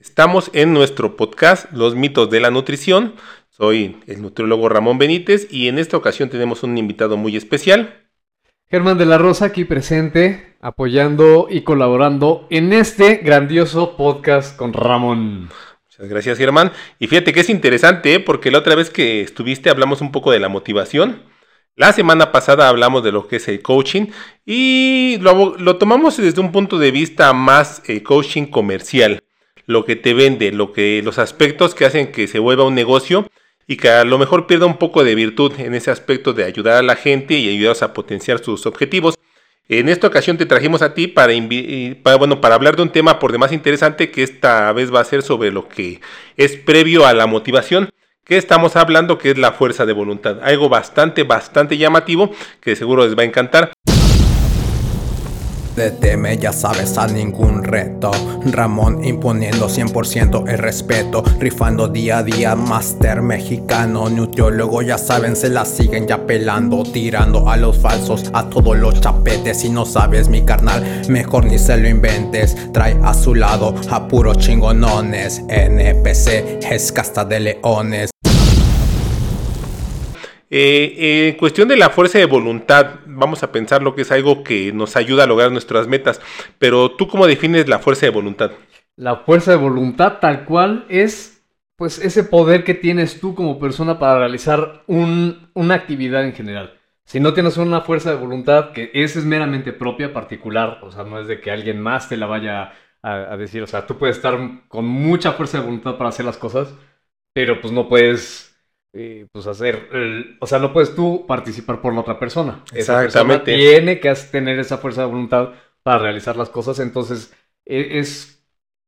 Estamos en nuestro podcast Los mitos de la nutrición. Soy el nutriólogo Ramón Benítez y en esta ocasión tenemos un invitado muy especial. Germán de la Rosa aquí presente, apoyando y colaborando en este grandioso podcast con Ramón. Muchas gracias Germán. Y fíjate que es interesante ¿eh? porque la otra vez que estuviste hablamos un poco de la motivación. La semana pasada hablamos de lo que es el coaching y lo, tomamos desde un punto de vista más eh, coaching comercial lo que te vende, lo que, los aspectos que hacen que se vuelva un negocio y que a lo mejor pierda un poco de virtud en ese aspecto de ayudar a la gente y ayudarlos a potenciar sus objetivos. En esta ocasión te trajimos a ti para, para, bueno, para hablar de un tema por demás interesante que esta vez va a ser sobre lo que es previo a la motivación. que estamos hablando? Que es la fuerza de voluntad. Algo bastante, bastante llamativo que seguro les va a encantar teme, ya sabes, a ningún reto. Ramón imponiendo 100% el respeto, rifando día a día, máster mexicano, nutriólogo, ya saben, se la siguen ya pelando, tirando a los falsos, a todos los chapetes. Si no sabes, mi carnal, mejor ni se lo inventes. Trae a su lado a puros chingonones. NPC es casta de leones. Eh, en cuestión de la fuerza de voluntad, vamos a pensar lo que es algo que nos ayuda a lograr nuestras metas, pero tú cómo defines la fuerza de voluntad? La fuerza de voluntad tal cual es pues ese poder que tienes tú como persona para realizar una actividad en general. Si no tienes una fuerza de voluntad que esa es meramente propia, particular, o sea, no es de que alguien más te la vaya a, a decir, o sea, tú puedes estar con mucha fuerza de voluntad para hacer las cosas, pero pues no puedes eh, pues hacer, o sea, no puedes tú participar por la otra persona. Exactamente. tiene que tener esa fuerza de voluntad para realizar las cosas, entonces e, es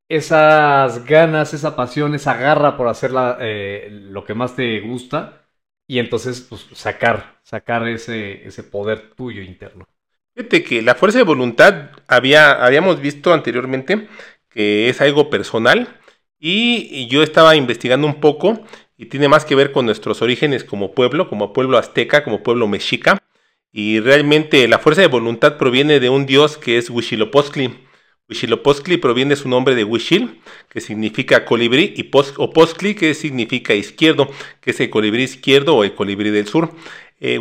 esas ganas, esa pasión, esa garra por hacer eh, lo que más te gusta y entonces pues sacar, sacar ese, ese poder tuyo interno. Fíjate que la fuerza de voluntad había, habíamos visto anteriormente que es algo personal y yo estaba investigando un poco y tiene más que ver con nuestros orígenes como pueblo, como pueblo azteca, como pueblo mexica. Y realmente la fuerza de voluntad proviene de un dios que es Huitzilopochtli. Huitzilopochtli proviene su nombre de Huichil, que significa colibrí, y o Postli, que significa izquierdo, que es el colibrí izquierdo o el colibrí del sur. Eh,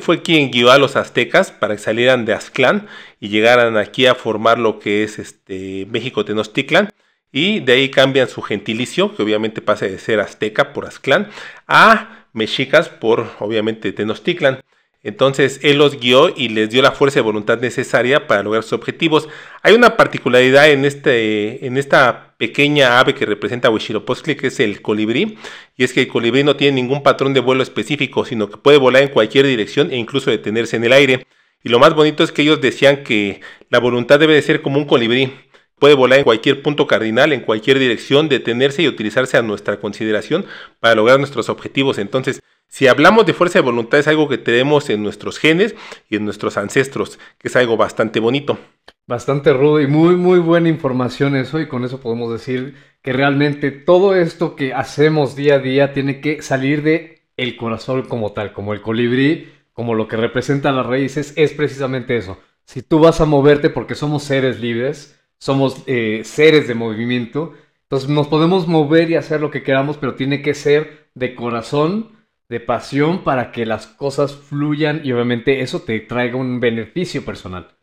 fue quien guió a los aztecas para que salieran de Aztlán y llegaran aquí a formar lo que es este México Tenochtitlan y de ahí cambian su gentilicio, que obviamente pasa de ser azteca por Aztlán, a mexicas por obviamente Tenochtitlan. Entonces él los guió y les dio la fuerza de voluntad necesaria para lograr sus objetivos. Hay una particularidad en, este, en esta pequeña ave que representa a que es el colibrí, y es que el colibrí no tiene ningún patrón de vuelo específico, sino que puede volar en cualquier dirección e incluso detenerse en el aire. Y lo más bonito es que ellos decían que la voluntad debe de ser como un colibrí Puede volar en cualquier punto cardinal, en cualquier dirección, detenerse y utilizarse a nuestra consideración para lograr nuestros objetivos. Entonces, si hablamos de fuerza de voluntad es algo que tenemos en nuestros genes y en nuestros ancestros, que es algo bastante bonito. Bastante rudo y muy, muy buena información eso y con eso podemos decir que realmente todo esto que hacemos día a día tiene que salir de el corazón como tal, como el colibrí, como lo que representan las raíces, es precisamente eso. Si tú vas a moverte porque somos seres libres, somos eh, seres de movimiento. Entonces nos podemos mover y hacer lo que queramos, pero tiene que ser de corazón, de pasión, para que las cosas fluyan y obviamente eso te traiga un beneficio personal.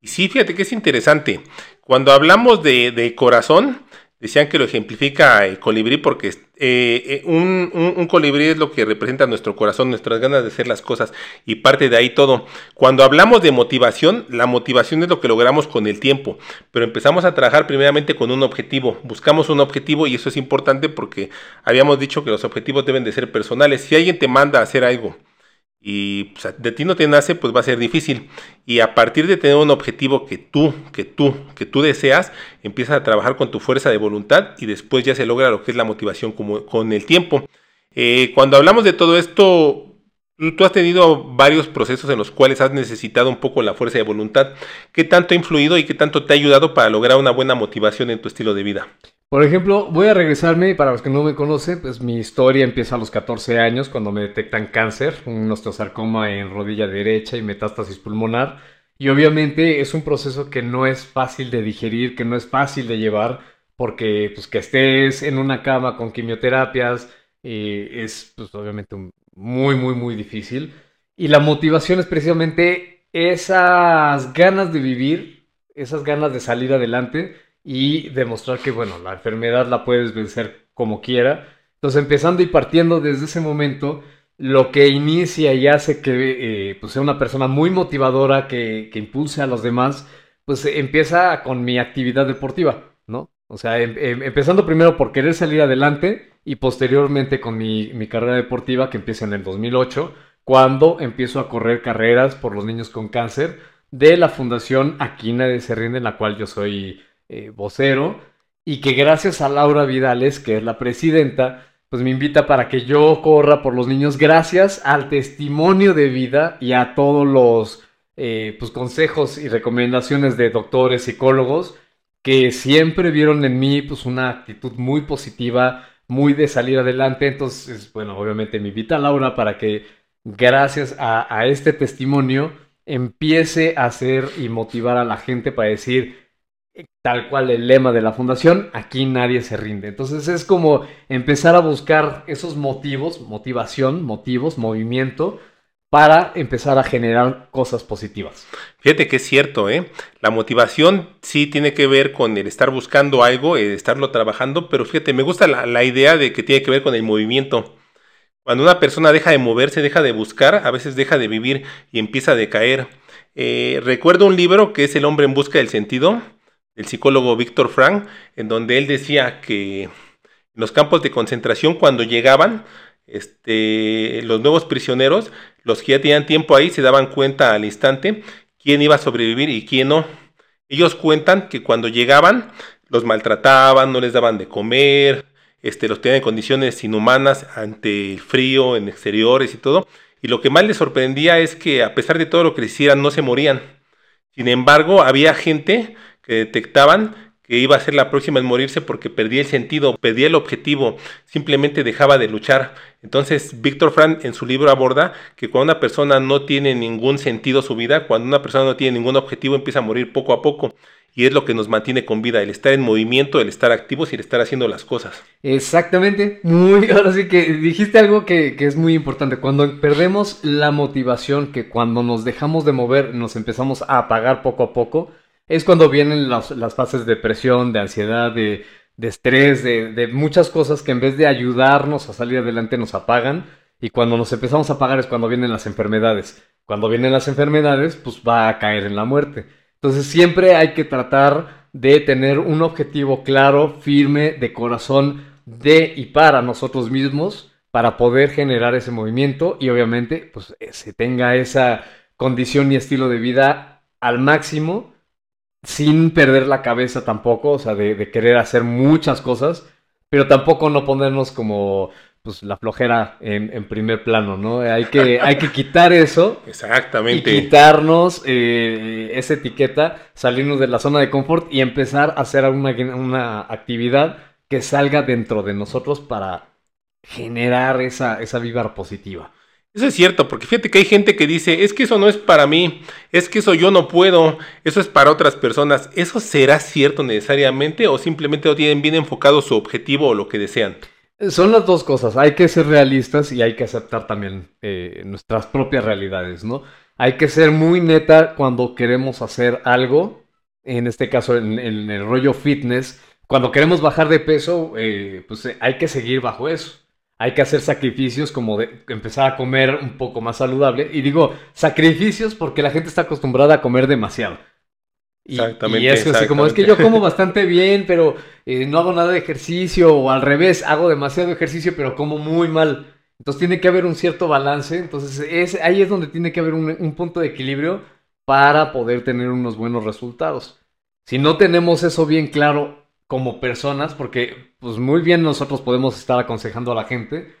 Y sí, fíjate que es interesante. Cuando hablamos de, de corazón, Decían que lo ejemplifica el colibrí porque eh, eh, un, colibrí es lo que representa nuestro corazón, nuestras ganas de hacer las cosas y parte de ahí todo. Cuando hablamos de motivación, la motivación es lo que logramos con el tiempo, pero empezamos a trabajar primeramente con un objetivo, buscamos un objetivo y eso es importante porque habíamos dicho que los objetivos deben de ser personales. Si alguien te manda a hacer algo, y de ti no te nace, pues va a ser difícil. Y a partir de tener un objetivo que tú, que tú, que tú deseas, empiezas a trabajar con tu fuerza de voluntad y después ya se logra lo que es la motivación como, con el tiempo. Eh, cuando hablamos de todo esto, tú has tenido varios procesos en los cuales has necesitado un poco la fuerza de voluntad. ¿Qué tanto ha influido y qué tanto te ha ayudado para lograr una buena motivación en tu estilo de vida? Por ejemplo, voy a regresarme, para los que no me conocen, pues mi historia empieza a los 14 años cuando me detectan cáncer, un osteosarcoma en rodilla derecha y metástasis pulmonar. Y obviamente es un proceso que no es fácil de digerir, que no es fácil de llevar, porque pues que estés en una cama con quimioterapias eh, es pues obviamente muy, muy, muy difícil. Y la motivación es precisamente esas ganas de vivir, esas ganas de salir adelante y demostrar que, bueno, la enfermedad la puedes vencer como quiera. Entonces, empezando y partiendo desde ese momento, lo que inicia y hace que eh, pues sea una persona muy motivadora, que, que, impulse a los demás, pues empieza con mi actividad deportiva, ¿no? O sea, em, em, empezando primero por querer salir adelante y posteriormente con mi, mi, carrera deportiva que empieza en el 2008, cuando empiezo a correr carreras por los niños con cáncer de la Fundación Aquina de Serrinde, en la cual yo soy eh, vocero, y que gracias a Laura Vidales, que es la presidenta, pues me invita para que yo corra por los niños gracias al testimonio de vida y a todos los eh, pues, consejos y recomendaciones de doctores, psicólogos, que siempre vieron en mí pues una actitud muy positiva, muy de salir adelante. Entonces, bueno, obviamente me invita a Laura para que gracias a, a este testimonio empiece a hacer y motivar a la gente para decir, tal cual el lema de la fundación, aquí nadie se rinde. Entonces es como empezar a buscar esos motivos, motivación, motivos, movimiento, para empezar a generar cosas positivas. Fíjate que es cierto, ¿eh? La motivación sí tiene que ver con el estar buscando algo, el estarlo trabajando, pero fíjate, me gusta la, idea de que tiene que ver con el movimiento. Cuando una persona deja de moverse, deja de buscar, a veces deja de vivir y empieza a decaer. Eh, recuerdo un libro que es El hombre en busca del sentido, del psicólogo Víctor Frank, en donde él decía que en los campos de concentración cuando llegaban este, los nuevos prisioneros, los que ya tenían tiempo ahí, se daban cuenta al instante quién iba a sobrevivir y quién no. Ellos cuentan que cuando llegaban los maltrataban, no les daban de comer, este, los tenían en condiciones inhumanas ante el frío, en exteriores y todo. Y lo que más les sorprendía es que a pesar de todo lo que les hicieran, no se morían. Sin embargo, había gente que detectaban que iba a ser la próxima en morirse porque perdía el sentido, perdía el objetivo, simplemente dejaba de luchar. Entonces, Víctor Frank en su libro aborda que cuando una persona no tiene ningún sentido su vida, cuando una persona no tiene ningún objetivo, empieza a morir poco a poco. Y es lo que nos mantiene con vida, el estar en movimiento, el estar activos y el estar haciendo las cosas. Exactamente, muy, ahora sí que dijiste algo que, que es muy importante. Cuando perdemos la motivación, que cuando nos dejamos de mover, nos empezamos a apagar poco a poco, es cuando vienen las, fases de depresión, de ansiedad, de, estrés, de, muchas cosas que en vez de ayudarnos a salir adelante nos apagan. Y cuando nos empezamos a apagar es cuando vienen las enfermedades. Cuando vienen las enfermedades, pues va a caer en la muerte. Entonces siempre hay que tratar de tener un objetivo claro, firme, de corazón, de y para nosotros mismos, para poder generar ese movimiento y obviamente pues eh, se tenga esa condición y estilo de vida al máximo sin perder la cabeza tampoco, o sea, de, querer hacer muchas cosas, pero tampoco no ponernos como pues la flojera en, primer plano, ¿no? Hay que, hay que quitar eso. Exactamente. Y quitarnos eh, esa etiqueta, salirnos de la zona de confort y empezar a hacer una, una actividad que salga dentro de nosotros para generar esa, esa vibra positiva. Eso es cierto, porque fíjate que hay gente que dice, es que eso no es para mí, es que eso yo no puedo, eso es para otras personas. ¿Eso será cierto necesariamente o simplemente no tienen bien enfocado su objetivo o lo que desean? Son las dos cosas, hay que ser realistas y hay que aceptar también eh, nuestras propias realidades, ¿no? Hay que ser muy neta cuando queremos hacer algo, en este caso en, el rollo fitness, cuando queremos bajar de peso, eh, pues eh, hay que seguir bajo eso hay que hacer sacrificios como de empezar a comer un poco más saludable. Y digo sacrificios porque la gente está acostumbrada a comer demasiado. exactamente. Y es así como es que yo como bastante bien, pero eh, no hago nada de ejercicio, o al revés, hago demasiado ejercicio, pero como muy mal. Entonces tiene que haber un cierto balance. Entonces es, ahí es donde tiene que haber un, un punto de equilibrio para poder tener unos buenos resultados. Si no tenemos eso bien claro como personas, porque pues muy bien nosotros podemos estar aconsejando a la gente,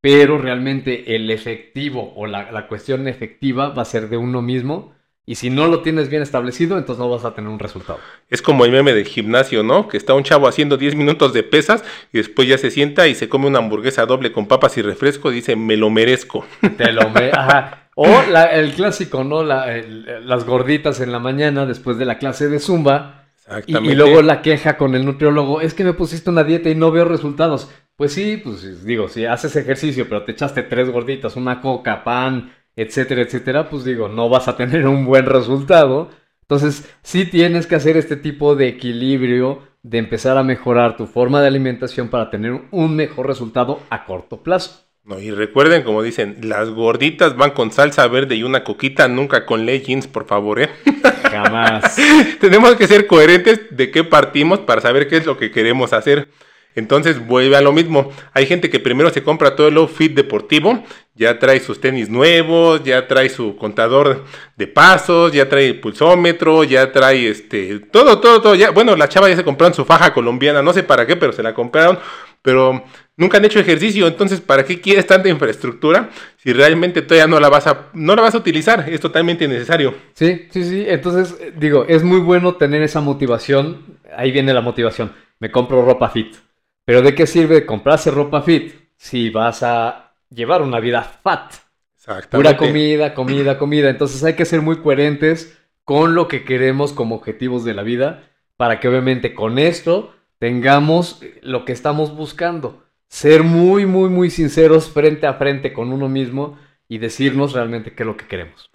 pero realmente el efectivo o la, cuestión efectiva va a ser de uno mismo. Y si no lo tienes bien establecido, entonces no vas a tener un resultado. Es como el meme del gimnasio, ¿no? Que está un chavo haciendo 10 minutos de pesas y después ya se sienta y se come una hamburguesa doble con papas y refresco y dice, me lo merezco. Te lo Ajá. O el clásico, ¿no? las gorditas en la mañana después de la clase de zumba Y, luego la queja con el nutriólogo, es que me pusiste una dieta y no veo resultados. Pues sí, pues digo, si haces ejercicio, pero te echaste tres gorditas, una coca, pan, etcétera, etcétera, pues digo, no vas a tener un buen resultado. Entonces, sí tienes que hacer este tipo de equilibrio de empezar a mejorar tu forma de alimentación para tener un mejor resultado a corto plazo. No, y recuerden, como dicen, las gorditas van con salsa verde y una coquita, nunca con leggings, por favor, ¿eh? Jamás. Tenemos que ser coherentes de qué partimos para saber qué es lo que queremos hacer. Entonces vuelve a lo mismo. Hay gente que primero se compra todo el outfit deportivo, ya trae sus tenis nuevos, ya trae su contador de pasos, ya trae el pulsómetro, ya trae este todo, todo, todo. Ya, bueno, la chava ya se compraron su faja colombiana, no sé para qué, pero se la compraron, pero nunca han hecho ejercicio, entonces ¿para qué quieres tanta infraestructura si realmente todavía no la vas a no la vas a utilizar? Es totalmente innecesario. Sí, sí, sí. Entonces digo, es muy bueno tener esa motivación. Ahí viene la motivación. Me compro ropa fit pero ¿de qué sirve comprarse ropa fit si vas a llevar una vida fat? Exactamente. Pura comida, comida, comida. Entonces hay que ser muy coherentes con lo que queremos como objetivos de la vida para que obviamente con esto tengamos lo que estamos buscando. Ser muy, muy, muy sinceros frente a frente con uno mismo y decirnos realmente qué es lo que queremos.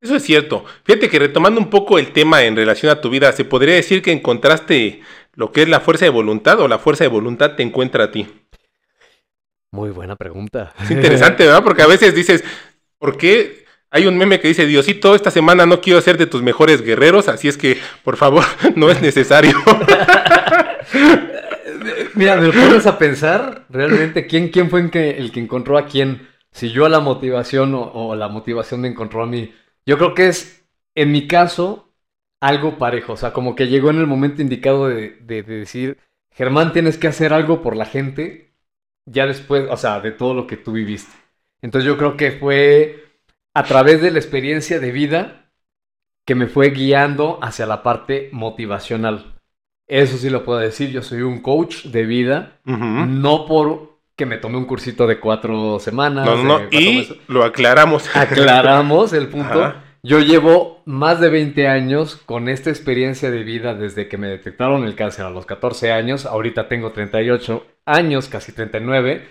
Eso es cierto. Fíjate que retomando un poco el tema en relación a tu vida, se podría decir que encontraste lo que es la fuerza de voluntad o la fuerza de voluntad te encuentra a ti. Muy buena pregunta. Es interesante, ¿verdad? Porque a veces dices, ¿por qué hay un meme que dice, Diosito, esta semana no quiero ser de tus mejores guerreros, así es que, por favor, no es necesario. Mira, me pones a pensar, realmente, ¿quién, quién fue el que, encontró a quién? Si yo a la motivación o, o la motivación me encontró a mí. Yo creo que es, en mi caso, algo parejo. O sea, como que llegó en el momento indicado de, decir, Germán, tienes que hacer algo por la gente ya después, o sea, de todo lo que tú viviste. Entonces yo creo que fue a través de la experiencia de vida que me fue guiando hacia la parte motivacional. Eso sí lo puedo decir, yo soy un coach de vida, no por que me tomé un cursito de cuatro semanas. No, no, no. y lo aclaramos. Aclaramos el punto. Yo llevo más de 20 años con esta experiencia de vida desde que me detectaron el cáncer a los 14 años. Ahorita tengo 38 años, casi 39.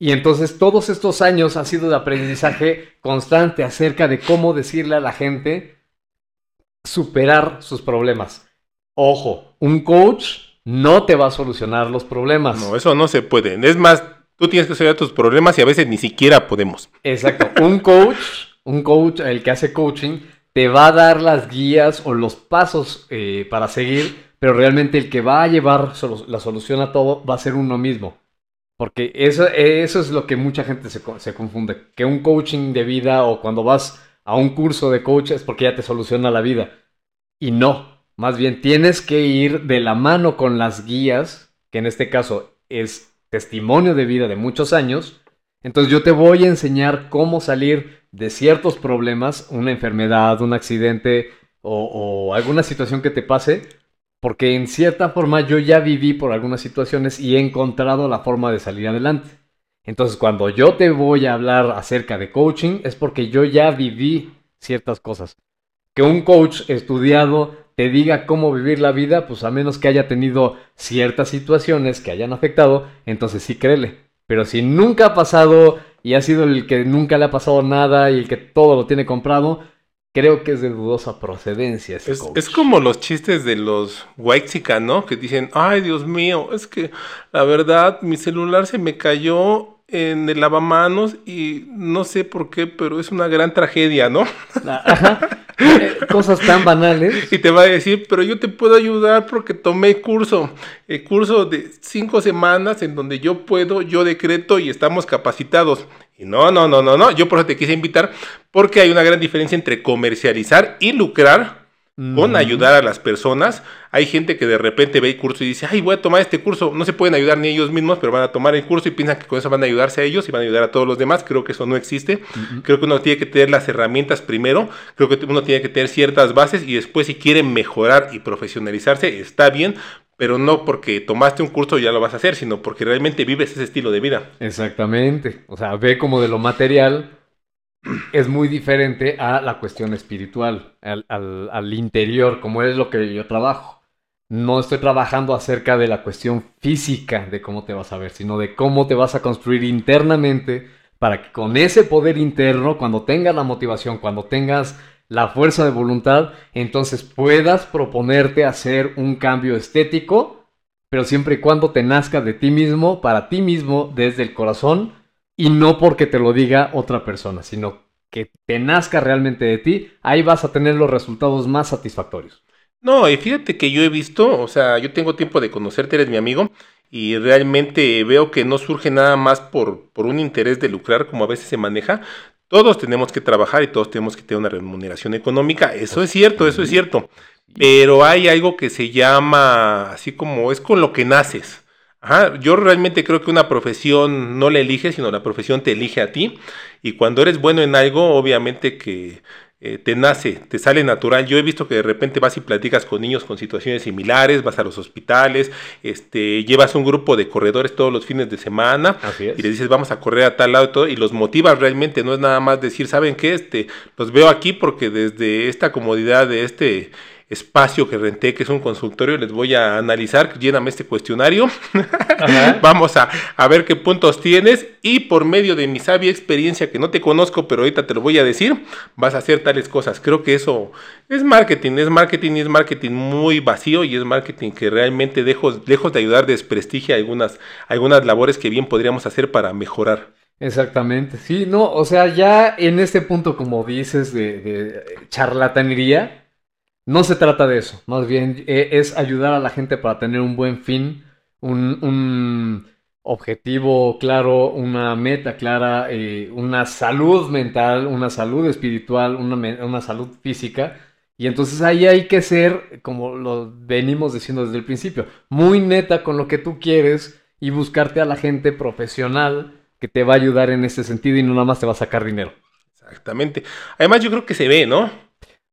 Y entonces todos estos años ha sido de aprendizaje constante acerca de cómo decirle a la gente superar sus problemas. Ojo, un coach no te va a solucionar los problemas. No, eso no se puede. Es más, Tú tienes que resolver tus problemas y a veces ni siquiera podemos. Exacto. Un coach, un coach, el que hace coaching, te va a dar las guías o los pasos eh, para seguir, pero realmente el que va a llevar la solución a todo va a ser uno mismo. Porque eso, eso es lo que mucha gente se, se confunde. Que un coaching de vida o cuando vas a un curso de coach es porque ya te soluciona la vida. Y no, más bien tienes que ir de la mano con las guías, que en este caso es testimonio de vida de muchos años, entonces yo te voy a enseñar cómo salir de ciertos problemas, una enfermedad, un accidente o, alguna situación que te pase, porque en cierta forma yo ya viví por algunas situaciones y he encontrado la forma de salir adelante. Entonces cuando yo te voy a hablar acerca de coaching es porque yo ya viví ciertas cosas. Que un coach estudiado te diga cómo vivir la vida, pues a menos que haya tenido ciertas situaciones que hayan afectado, entonces sí créele. Pero si nunca ha pasado y ha sido el que nunca le ha pasado nada y el que todo lo tiene comprado, creo que es de dudosa procedencia. es, es, como los chistes de los white ¿no? Que dicen, ay Dios mío, es que la verdad mi celular se me cayó en el lavamanos y no sé por qué, pero es una gran tragedia, ¿no? Ajá. Cosas tan banales. Y te va a decir, pero yo te puedo ayudar porque tomé curso, curso de cinco semanas en donde yo puedo, yo decreto y estamos capacitados. Y no, no, no, no, no, yo por eso te quise invitar porque hay una gran diferencia entre comercializar y lucrar con ayudar a las personas. Hay gente que de repente ve el curso y dice, ay, voy a tomar este curso. No se pueden ayudar ni ellos mismos, pero van a tomar el curso y piensan que con eso van a ayudarse a ellos y van a ayudar a todos los demás. Creo que eso no existe. Creo que uno tiene que tener las herramientas primero. Creo que uno tiene que tener ciertas bases y después si quieren mejorar y profesionalizarse, está bien. Pero no porque tomaste un curso ya lo vas a hacer, sino porque realmente vives ese estilo de vida. Exactamente. O sea, ve como de lo material es muy diferente a la cuestión espiritual, al, interior, como es lo que yo trabajo. no estoy trabajando acerca de la cuestión física de cómo te vas a ver, sino de cómo te vas a construir internamente para que con ese poder interno, cuando tengas la motivación, cuando tengas la fuerza de voluntad, entonces puedas proponerte hacer un cambio estético, pero siempre y cuando te nazca de ti mismo, para ti mismo, desde el corazón, y no porque te lo diga otra persona, sino que te nazca realmente de ti, ahí vas a tener los resultados más satisfactorios. No, y fíjate que yo he visto, o sea, yo tengo tiempo de conocerte, eres mi amigo, y realmente veo que no surge nada más por, por un interés de lucrar como a veces se maneja, todos tenemos que trabajar y todos tenemos que tener una remuneración económica. Eso es cierto, eso es cierto. Pero hay algo que se llama, así como es con lo que naces. Yo realmente creo que una profesión no la elige, sino la profesión te elige a ti. Y cuando eres bueno en algo, obviamente que eh, te nace, te sale natural. Yo he visto que de repente vas y platicas con niños con situaciones similares, vas a los hospitales, este, llevas un grupo de corredores todos los fines de semana y les dices vamos a correr a tal lado y todo, y los motivas realmente, no es nada más decir, ¿saben qué? Este, los veo aquí porque desde esta comodidad de este espacio que renté, que es un consultorio, les voy a analizar, lléname este cuestionario, vamos a, a, ver qué puntos tienes y por medio de mi sabia experiencia que no te conozco, pero ahorita te lo voy a decir, vas a hacer tales cosas. Creo que eso es marketing, es marketing y es marketing muy vacío y es marketing que realmente lejos, lejos de ayudar desprestigia algunas, algunas labores que bien podríamos hacer para mejorar. Exactamente, sí, no, o sea, ya en este punto, como dices, de, de charlatanería, no se trata de eso, más bien eh, es ayudar a la gente para tener un buen fin, un, objetivo claro, una meta clara, eh, una salud mental, una salud espiritual, una, una, salud física. Y entonces ahí hay que ser, como lo venimos diciendo desde el principio, muy neta con lo que tú quieres y buscarte a la gente profesional que te va a ayudar en ese sentido y no nada más te va a sacar dinero. Exactamente. Además yo creo que se ve, ¿no?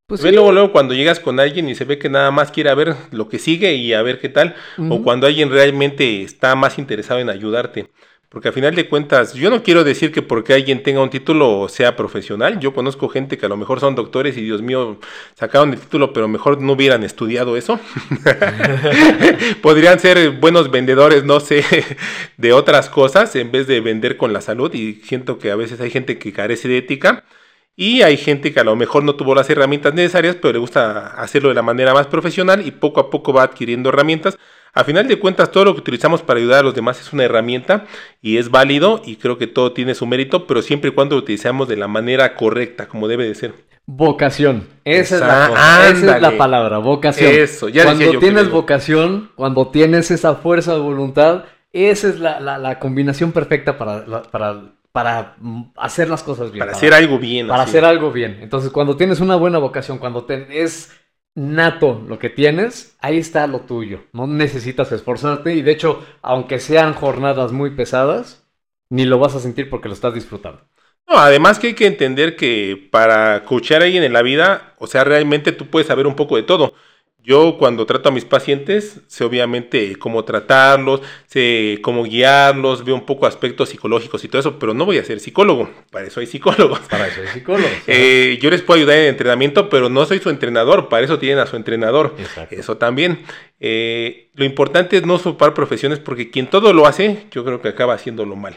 Pues ve luego, luego cuando llegas con alguien y se ve que nada más quiere ver lo que sigue y a ver qué tal, o cuando alguien realmente está más interesado en ayudarte. Porque a final de cuentas, yo no quiero decir que porque alguien tenga un título sea profesional. Yo conozco gente que a lo mejor son doctores y Dios mío, sacaron el título, pero mejor no hubieran estudiado eso. Podrían ser buenos vendedores, no sé, de otras cosas en vez de vender con la salud. Y siento que a veces hay gente que carece de ética y hay gente que a lo mejor no tuvo las herramientas necesarias, pero le gusta hacerlo de la manera más profesional y poco a poco va adquiriendo herramientas. A final de cuentas, todo lo que utilizamos para ayudar a los demás es una herramienta y es válido y creo que todo tiene su mérito, pero siempre y cuando lo utilizamos de la manera correcta, como debe de ser. Vocación. Esa, es, la Esa es la palabra, vocación. Eso, ya Cuando tienes vocación, cuando tienes esa fuerza de voluntad, esa es la, combinación perfecta para, para para mm, hacer las cosas bien. Para, hacer algo bien. Para hacer algo bien. Entonces, cuando tienes una buena vocación, cuando te, es nato lo que tienes, ahí está lo tuyo. No necesitas esforzarte y de hecho, aunque sean jornadas muy pesadas, ni lo vas a sentir porque lo estás disfrutando. No, además que hay que entender que para coachar a alguien en la vida, o sea, realmente tú puedes saber un poco de todo. Yo cuando trato a mis pacientes, sé obviamente cómo tratarlos, sé cómo guiarlos, veo un poco aspectos psicológicos y todo eso, pero no voy a ser psicólogo, para eso hay psicólogos. Para eso hay psicólogos. Eh, yo les puedo ayudar en entrenamiento, pero no soy su entrenador, para eso tienen a su entrenador. Eso también. Eh, lo importante es no sopar profesiones porque quien todo lo hace, yo creo que acaba haciéndolo mal.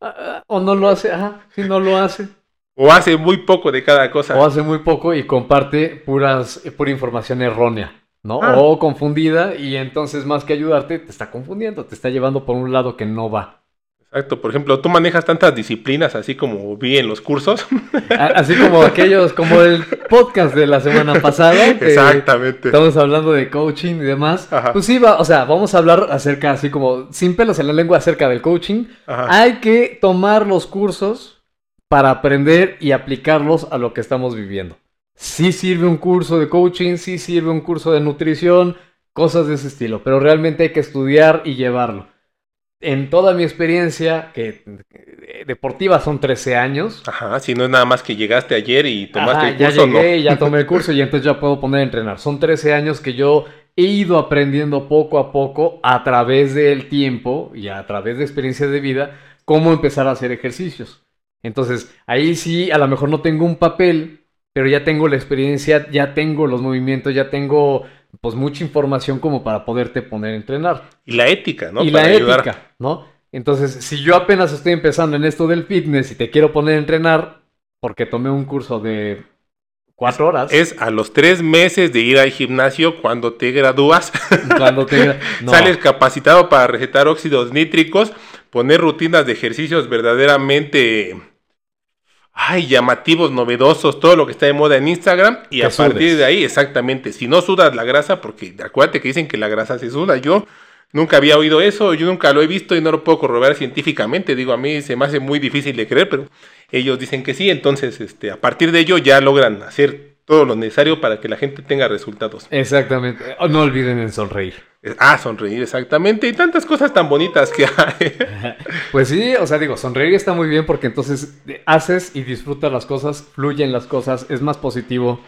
Ah, ah, o no lo hace, ajá, si no lo hace. O hace muy poco de cada cosa. O hace muy poco y comparte puras, pura información errónea, ¿no? Ah. O confundida y entonces más que ayudarte te está confundiendo, te está llevando por un lado que no va. Exacto, por ejemplo, tú manejas tantas disciplinas así como vi en los cursos. Así como aquellos, como el podcast de la semana pasada. Exactamente. Estamos hablando de coaching y demás. Pues sí, va, o sea, vamos a hablar acerca, así como sin pelos en la lengua acerca del coaching. Hay que tomar los cursos para aprender y aplicarlos a lo que estamos viviendo. Sí sirve un curso de coaching, sí sirve un curso de nutrición, cosas de ese estilo, pero realmente hay que estudiar y llevarlo. En toda mi experiencia, que deportiva son 13 años. Ajá, si no es nada más que llegaste ayer y tomaste el curso. Ya llegué, ya tomé el curso y entonces ya puedo poner a entrenar. Son 13 años que yo he ido aprendiendo poco a poco a través del tiempo y a través de experiencias de vida cómo empezar a hacer ejercicios. Entonces, ahí sí, a lo mejor no tengo un papel, pero ya tengo la experiencia, ya tengo los movimientos, ya tengo pues mucha información como para poderte poner a entrenar. Y la ética, ¿no? y Para la ayudar. ética, ¿no? Entonces, si yo apenas estoy empezando en esto del fitness y te quiero poner a entrenar porque tomé un curso de cuatro horas, Es a los tres meses de ir al gimnasio cuando te gradúas, cuando te... no. sales capacitado para recetar óxidos nítricos, poner rutinas de ejercicios verdaderamente ay, llamativos, novedosos, todo lo que está de moda en Instagram y a partir sudes. de ahí, exactamente, si no sudas la grasa, porque acuérdate que dicen que la grasa se suda, yo nunca había oído eso, yo nunca lo he visto y no lo puedo corroborar científicamente, digo, a mí se me hace muy difícil de creer, pero ellos dicen que sí, entonces este, a partir de ello ya logran hacer todo lo necesario para que la gente tenga resultados. Exactamente. Oh, No olviden en sonreír. Ah, sonreír, exactamente, y tantas cosas tan bonitas que hay. Pues sí, o sea, digo, sonreír está muy bien porque entonces eh, haces y disfrutas las cosas, fluyen las cosas, es más positivo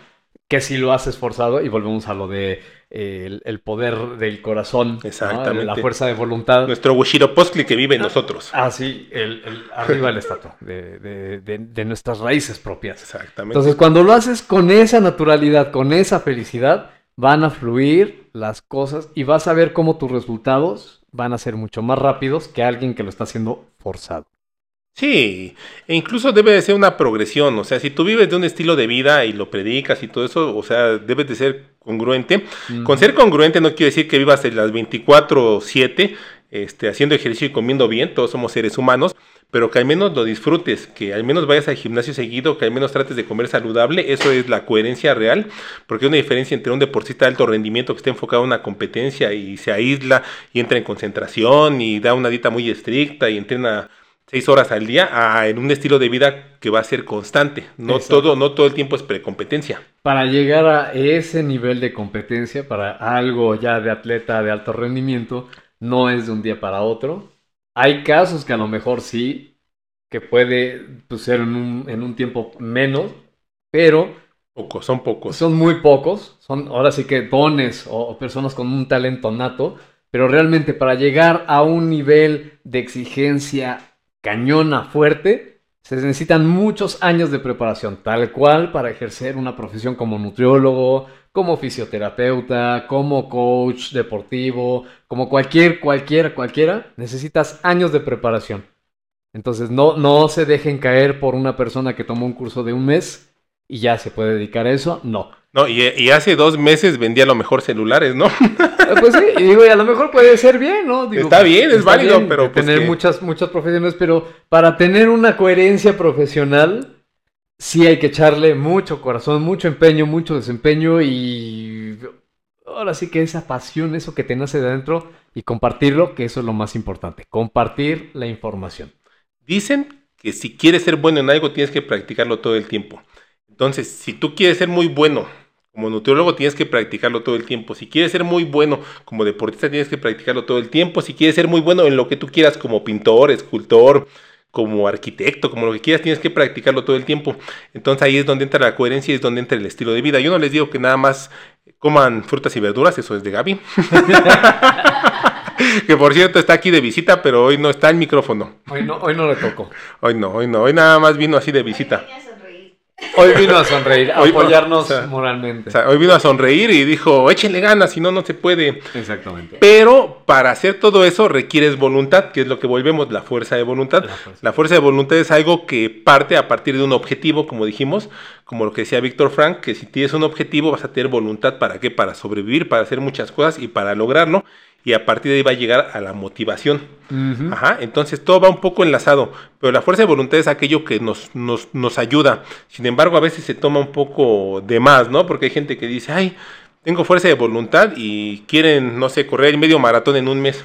que si lo haces forzado y volvemos a lo de eh, el, el poder del corazón, ¿no? Exactamente. la fuerza de voluntad. Nuestro Huichilopochtli que vive en nosotros. Ah, sí, el, el- arriba el estatua de, de- de- de nuestras raíces propias. Exactamente. Entonces, cuando lo haces con esa naturalidad, con esa felicidad, van a fluir las cosas y vas a ver cómo tus resultados van a ser mucho más rápidos que alguien que lo está haciendo forzado. Sí, e incluso debe de ser una progresión, o sea, si tú vives de un estilo de vida y lo predicas y todo eso, o sea, debes de ser congruente. Con ser congruente no quiere decir que vivas en las 24/7 este, haciendo ejercicio y comiendo bien, todos somos seres humanos, pero que al menos lo disfrutes, que al menos vayas al gimnasio seguido, que al menos trates de comer saludable, eso es la coherencia real, porque hay una diferencia entre un deportista de alto rendimiento que está enfocado en una competencia y se aísla y entra en concentración y da una dieta muy estricta y entrena seis horas al día a en un estilo de vida que va a ser constante. No Exacto. todo, no todo el tiempo es precompetencia. Para llegar a ese nivel de competencia, para algo ya de atleta de alto rendimiento, no es de un día para otro. Hay casos que a lo mejor sí, que puede pues, ser en un, en un tiempo menos, pero Pocos, son pocos. son muy pocos. Son ahora sí que dones o, o personas con un talento nato, pero realmente para llegar a un nivel de exigencia cañona fuerte, se necesitan muchos años de preparación, tal cual para ejercer una profesión como nutriólogo, como fisioterapeuta, como coach deportivo, como cualquier, cualquiera, cualquiera, necesitas años de preparación. Entonces no, no se dejen caer por una persona que tomó un curso de un mes y ya se puede dedicar a eso, no. No, y, y hace dos meses vendía a lo mejor celulares, ¿no? Eh, Pues sí, y digo, y a lo mejor puede ser bien, ¿no? Digo, Está bien, es válido, de pero pues tener que- muchas, muchas profesiones, pero para tener una coherencia profesional, sí hay que echarle mucho corazón, mucho empeño, mucho desempeño y ahora sí que esa pasión, eso que te nace de adentro y compartirlo, que eso es lo más importante, compartir la información. Dicen que si quieres ser bueno en algo tienes que practicarlo todo el tiempo. Entonces, si tú quieres ser muy bueno como nutriólogo tienes que practicarlo todo el tiempo. Si quieres ser muy bueno como deportista tienes que practicarlo todo el tiempo. Si quieres ser muy bueno en lo que tú quieras como pintor, escultor, como arquitecto, como lo que quieras, tienes que practicarlo todo el tiempo. Entonces ahí es donde entra la coherencia y es donde entra el estilo de vida. Yo no les digo que nada más coman frutas y verduras, eso es de Gaby. que por cierto está aquí de visita, pero hoy no está el micrófono. Hoy no, hoy no le tocó. Hoy no, hoy no, hoy nada más vino así de visita. Hoy vino a sonreír, a Hoy- apoyarnos o sea, moralmente. O sea, hoy vino a sonreír y dijo, échenle ganas, si no, no se puede. Exactamente. Pero para hacer todo eso requieres voluntad, que es lo que volvemos, la fuerza de voluntad. La fuerza. La fuerza de voluntad es algo que parte a partir de un objetivo, como dijimos, como lo que decía Víctor Frank, que si tienes un objetivo vas a tener voluntad para qué, para sobrevivir, para hacer muchas cosas y para lograrlo. Y a partir de ahí va a llegar a la motivación. Ajá, entonces todo va un poco enlazado, pero la fuerza de voluntad es aquello que nos, nos, nos ayuda. Sin embargo, a veces se toma un poco de más, ¿no? Porque hay gente que dice, ay, tengo fuerza de voluntad y quieren, no sé, correr el medio maratón en un mes.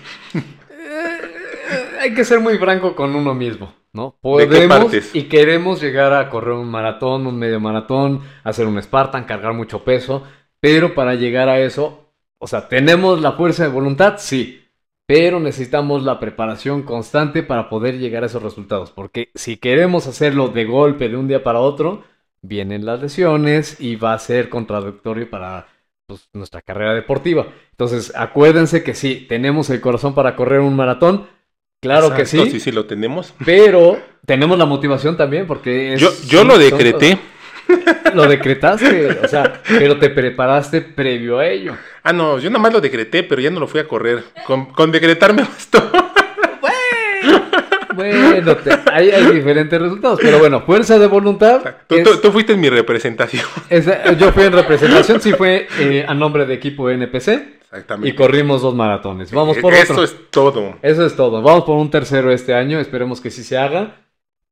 hay que ser muy franco con uno mismo, ¿no? ¿De qué Podemos y queremos llegar a correr un maratón, un medio maratón, hacer un Spartan, cargar mucho peso, pero para llegar a eso, o sea, ¿tenemos la fuerza de voluntad? Sí, pero necesitamos la preparación constante para poder llegar a esos resultados, porque si queremos hacerlo de golpe de un día para otro, vienen las lesiones y va a ser contradictorio para pues, nuestra carrera deportiva. Entonces, acuérdense que sí, tenemos el corazón para correr un maratón, Claro que sí, Sí, sí, lo tenemos. pero tenemos la motivación también porque es- Yo, yo lo son- decreté. Lo decretaste, o sea, pero te preparaste previo a ello. Ah, no, yo nada más lo decreté, pero ya no lo fui a correr. Con, con decretar me bastó. Bueno, te- hay, hay diferentes resultados, pero bueno, fuerza de voluntad. Tú, es- tú- tú fuiste en mi representación. es- yo fui en representación, sí fue eh, a nombre de equipo NPC Exactamente. y corrimos dos maratones. Vamos por Eso otro. es todo. Eso es todo. Vamos por un tercero este año. Esperemos que sí se haga.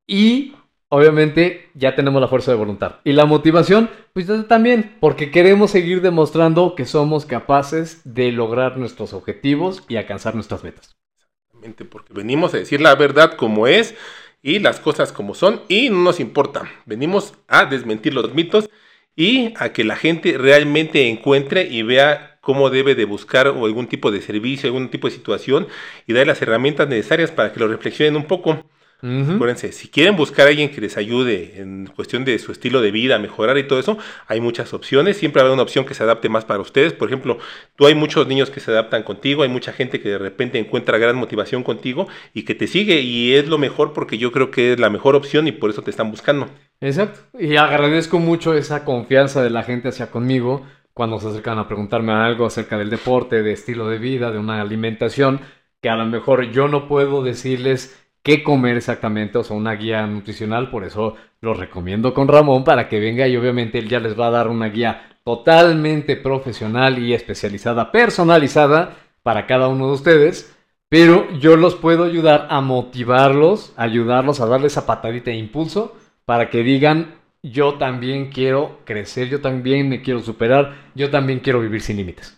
Y obviamente ya tenemos la fuerza de voluntad. Y la motivación, pues también, porque queremos seguir demostrando que somos capaces de lograr nuestros objetivos y alcanzar nuestras metas. Exactamente, Porque venimos a decir la verdad como es y las cosas como son y no nos importa. Venimos a desmentir los mitos y a que la gente realmente encuentre y vea cómo debe de buscar o algún tipo de servicio, algún tipo de situación y dar las herramientas necesarias para que lo reflexionen un poco. Ujú. Acuérdense, si quieren buscar a alguien que les ayude en cuestión de su estilo de vida, mejorar y todo eso, hay muchas opciones. Siempre habrá una opción que se adapte más para ustedes. Por ejemplo, tú hay muchos niños que se adaptan contigo, hay mucha gente que de repente encuentra gran motivación contigo y que te sigue y es lo mejor porque yo creo que es la mejor opción y por eso te están buscando. Exacto. Y agradezco mucho esa confianza de la gente hacia conmigo cuando se acercan a preguntarme algo acerca del deporte, de estilo de vida, de una alimentación, que a lo mejor yo no puedo decirles qué comer exactamente, o sea, una guía nutricional, por eso lo recomiendo con Ramón para que venga y obviamente él ya les va a dar una guía totalmente profesional y especializada, personalizada para cada uno de ustedes. Pero yo los puedo ayudar a motivarlos, ayudarlos a darles esa patadita de impulso para que digan, yo también quiero crecer, yo también me quiero superar, yo también quiero vivir sin límites.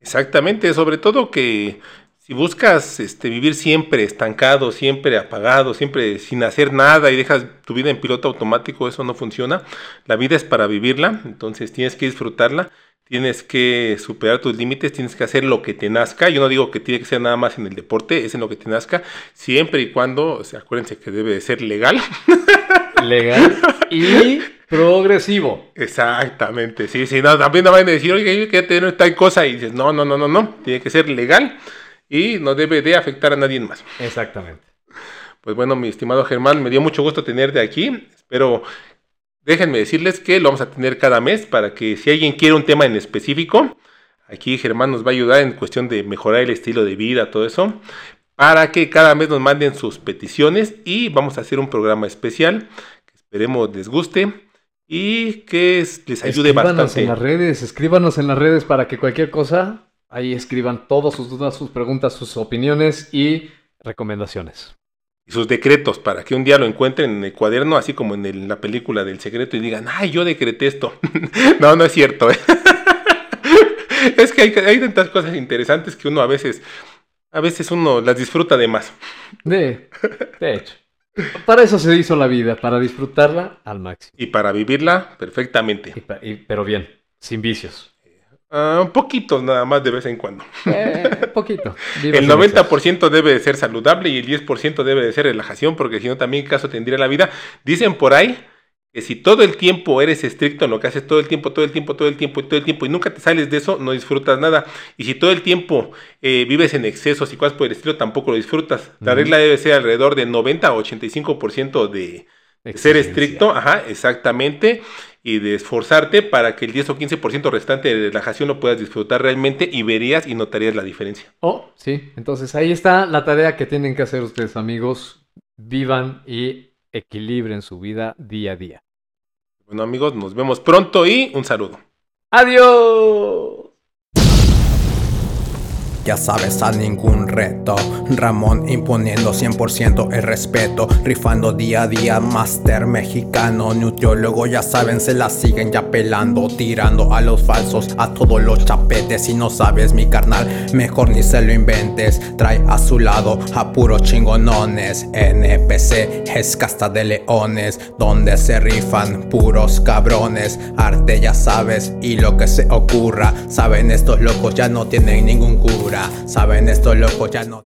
Exactamente, sobre todo que si buscas este, vivir siempre estancado, siempre apagado, siempre sin hacer nada y dejas tu vida en piloto automático, eso no funciona. La vida es para vivirla, entonces tienes que disfrutarla, tienes que superar tus límites, tienes que hacer lo que te nazca. Yo no digo que tiene que ser nada más en el deporte, es en lo que te nazca, siempre y cuando, o sea, acuérdense que debe de ser legal. Legal y progresivo. Exactamente, sí, sí, no, también no van a decir, oye, yo quiero tener tal cosa y dices, no, no, no, no, no, tiene que ser legal y no debe de afectar a nadie más. Exactamente. Pues bueno, mi estimado Germán, me dio mucho gusto tenerte aquí, espero, déjenme decirles que lo vamos a tener cada mes para que si alguien quiere un tema en específico, aquí Germán nos va a ayudar en cuestión de mejorar el estilo de vida, todo eso, para que cada mes nos manden sus peticiones y vamos a hacer un programa especial que esperemos les guste y que es- les ayude escríbanos bastante. en las redes, escríbanos en las redes para que cualquier cosa, ahí escriban todas sus dudas, sus preguntas, sus opiniones y recomendaciones. y sus decretos para que un día lo encuentren en el cuaderno, así como en el- la película del secreto, y digan, ay, yo decreté esto. no, no es cierto. ¿eh? es que hay, hay tantas cosas interesantes que uno a veces, a veces uno las disfruta de más. De, de hecho. Para eso se hizo la vida, para disfrutarla al máximo. Y para vivirla perfectamente. Y pa- y- pero bien, sin vicios. Ah, un poquito nada más de vez en cuando. Eh, poquito. Viva El sin vicios. 90% debe de ser saludable y el 10% debe de ser relajación, porque si no también caso tendría la vida. Dicen por ahí que si todo el tiempo eres estricto en lo que haces todo el tiempo, todo el tiempo, todo el tiempo y todo el tiempo y nunca te sales de eso, no disfrutas nada. Y si todo el tiempo eh, vives en excesos y cosas por el estilo, tampoco lo disfrutas. La regla debe ser alrededor de 90 a 85% de ser estricto, ajá, exactamente, y de esforzarte para que el 10 o 15% restante de relajación lo puedas disfrutar realmente y verías y notarías la diferencia. Oh, sí. Entonces ahí está la tarea que tienen que hacer ustedes, amigos. Vivan y equilibren su vida día a día. Bueno amigos, nos vemos pronto y un saludo. ¡Adiós! Ya sabes, a ningún reto. Ramón imponiendo 100% el respeto. Rifando día a día, máster mexicano. Nutriólogo, ya saben, se la siguen ya pelando. Tirando a los falsos, a todos los chapetes. Si no sabes, mi carnal, mejor ni se lo inventes. Trae a su lado a puros chingonones. NPC es casta de leones. Donde se rifan puros cabrones. Arte, ya sabes, y lo que se ocurra. Saben, estos locos ya no tienen ningún cura. Saben, estos locos ya no.